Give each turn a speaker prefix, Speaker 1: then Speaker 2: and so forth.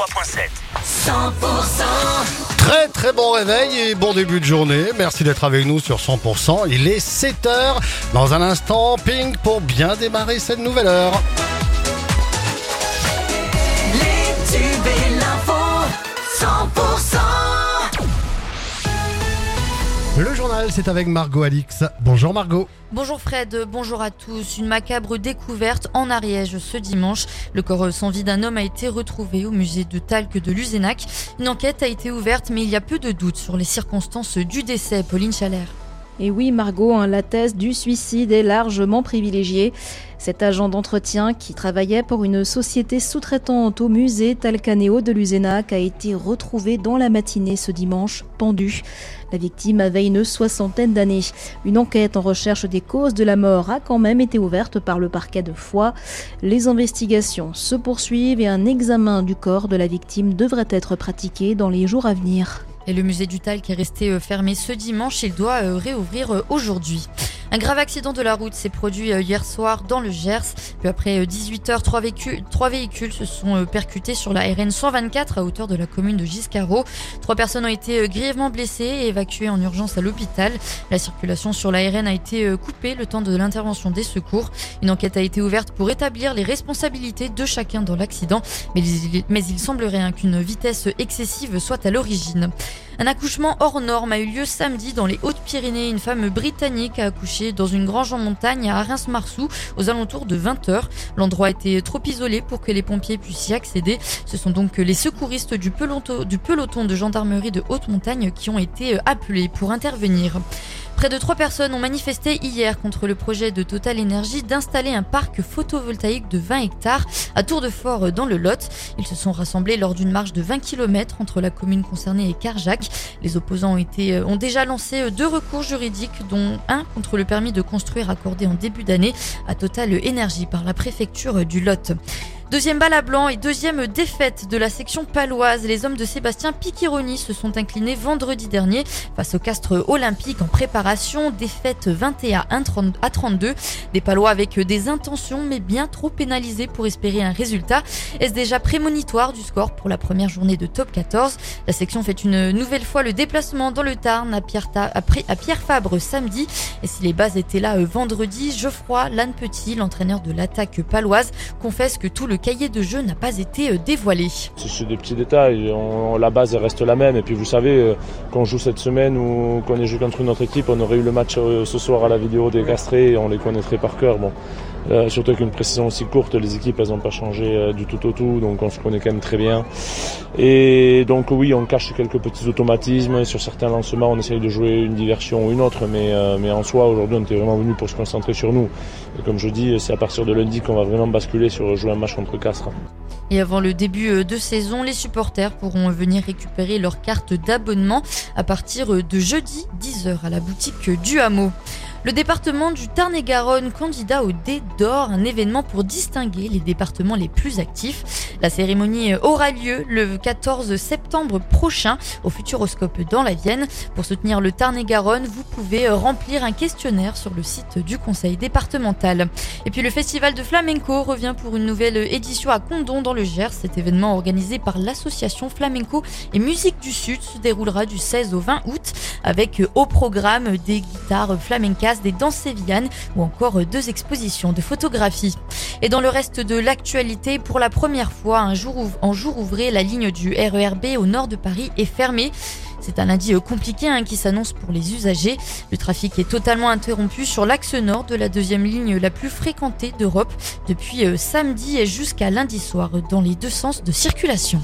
Speaker 1: 100%
Speaker 2: Très très bon réveil et bon début de journée. Merci d'être avec nous sur 100%. Il est 7h. Dans un instant, ping pour bien démarrer cette nouvelle heure. C'est avec Margot Alix. Bonjour Margot.
Speaker 3: Bonjour Fred, bonjour à tous. Une macabre découverte en Ariège ce dimanche. Le corps sans vie d'un homme a été retrouvé au musée de Talc de Luzenac. Une enquête a été ouverte, mais il y a peu de doutes sur les circonstances du décès. Pauline Chalère.
Speaker 4: Et oui, Margot, hein, la thèse du suicide est largement privilégiée. Cet agent d'entretien qui travaillait pour une société sous-traitante au musée Talcaneo de Luzenac a été retrouvé dans la matinée ce dimanche, pendu. La victime avait une soixantaine d'années. Une enquête en recherche des causes de la mort a quand même été ouverte par le parquet de Foix. Les investigations se poursuivent et un examen du corps de la victime devrait être pratiqué dans les jours à venir.
Speaker 3: Et le musée du Talc est resté euh, fermé ce dimanche. Il doit euh, réouvrir euh, aujourd'hui. Un grave accident de la route s'est produit hier soir dans le Gers. Puis après 18h, trois véhicules, trois véhicules se sont percutés sur la RN 124 à hauteur de la commune de Giscaro. Trois personnes ont été grièvement blessées et évacuées en urgence à l'hôpital. La circulation sur la RN a été coupée le temps de l'intervention des secours. Une enquête a été ouverte pour établir les responsabilités de chacun dans l'accident. Mais il, mais il semblerait hein, qu'une vitesse excessive soit à l'origine. Un accouchement hors norme a eu lieu samedi dans les Hautes-Pyrénées. Une femme britannique a accouché dans une grange en montagne à Reims-Marsou aux alentours de 20h. L'endroit était trop isolé pour que les pompiers puissent y accéder. Ce sont donc les secouristes du peloton, du peloton de gendarmerie de haute montagne qui ont été appelés pour intervenir. Près de trois personnes ont manifesté hier contre le projet de Total Energy d'installer un parc photovoltaïque de 20 hectares à Tour-de-Fort dans le Lot. Ils se sont rassemblés lors d'une marche de 20 km entre la commune concernée et Carjac. Les opposants ont, été, ont déjà lancé deux recours juridiques, dont un contre le permis de construire accordé en début d'année à Total Energy par la préfecture du Lot. Deuxième balle à blanc et deuxième défaite de la section paloise. Les hommes de Sébastien Picchironi se sont inclinés vendredi dernier face au Castre olympique en préparation. Défaite 21 à 32. Des palois avec des intentions mais bien trop pénalisés pour espérer un résultat. Est-ce déjà prémonitoire du score pour la première journée de top 14 La section fait une nouvelle fois le déplacement dans le Tarn à Pierre, Fabre samedi. Et si les bases étaient là euh, vendredi, Geoffroy Lanne Petit, l'entraîneur de l'attaque paloise, confesse que tout le cahier de jeu n'a pas été euh, dévoilé.
Speaker 5: C'est des petits détails, la base reste la même et puis vous savez euh, qu'on joue cette semaine ou qu'on est joué contre une autre équipe, on aurait eu le match euh, ce soir à la vidéo des Castrés et on les connaîtrait par cœur. Bon, surtout qu'une précision aussi courte, les équipes n'ont pas changé du tout au tout, donc on se connaît quand même très bien. Et donc oui, on cache quelques petits automatismes, sur certains lancements on essaye de jouer une diversion ou une autre, mais, mais en soi aujourd'hui on était vraiment venu pour se concentrer sur nous. Et comme je dis, c'est à partir de lundi qu'on va vraiment basculer sur jouer un match contre Castres.
Speaker 3: Et avant le début de saison, les supporters pourront venir récupérer leur carte d'abonnement à partir de jeudi 10h à la boutique du Hameau. Le département du Tarn-et-Garonne candidat au Dé d'Or, un événement pour distinguer les départements les plus actifs. La cérémonie aura lieu le 14 septembre prochain au Futuroscope dans la Vienne. Pour soutenir le Tarn-et-Garonne, vous pouvez remplir un questionnaire sur le site du conseil départemental. Et puis le festival de flamenco revient pour une nouvelle édition à Condon dans le Gers. Cet événement organisé par l'association Flamenco et Musique du Sud se déroulera du 16 au 20 août avec au programme des guitares flamencas des danses sévillanes ou encore deux expositions de photographie. Et dans le reste de l'actualité, pour la première fois, en jour ouvré, la ligne du RERB au nord de Paris est fermée. C'est un lundi euh, compliqué hein, qui s'annonce pour les usagers. Le trafic est totalement interrompu sur l'axe nord de la deuxième ligne la plus fréquentée d'Europe depuis euh, samedi et jusqu'à lundi soir dans les deux sens de circulation.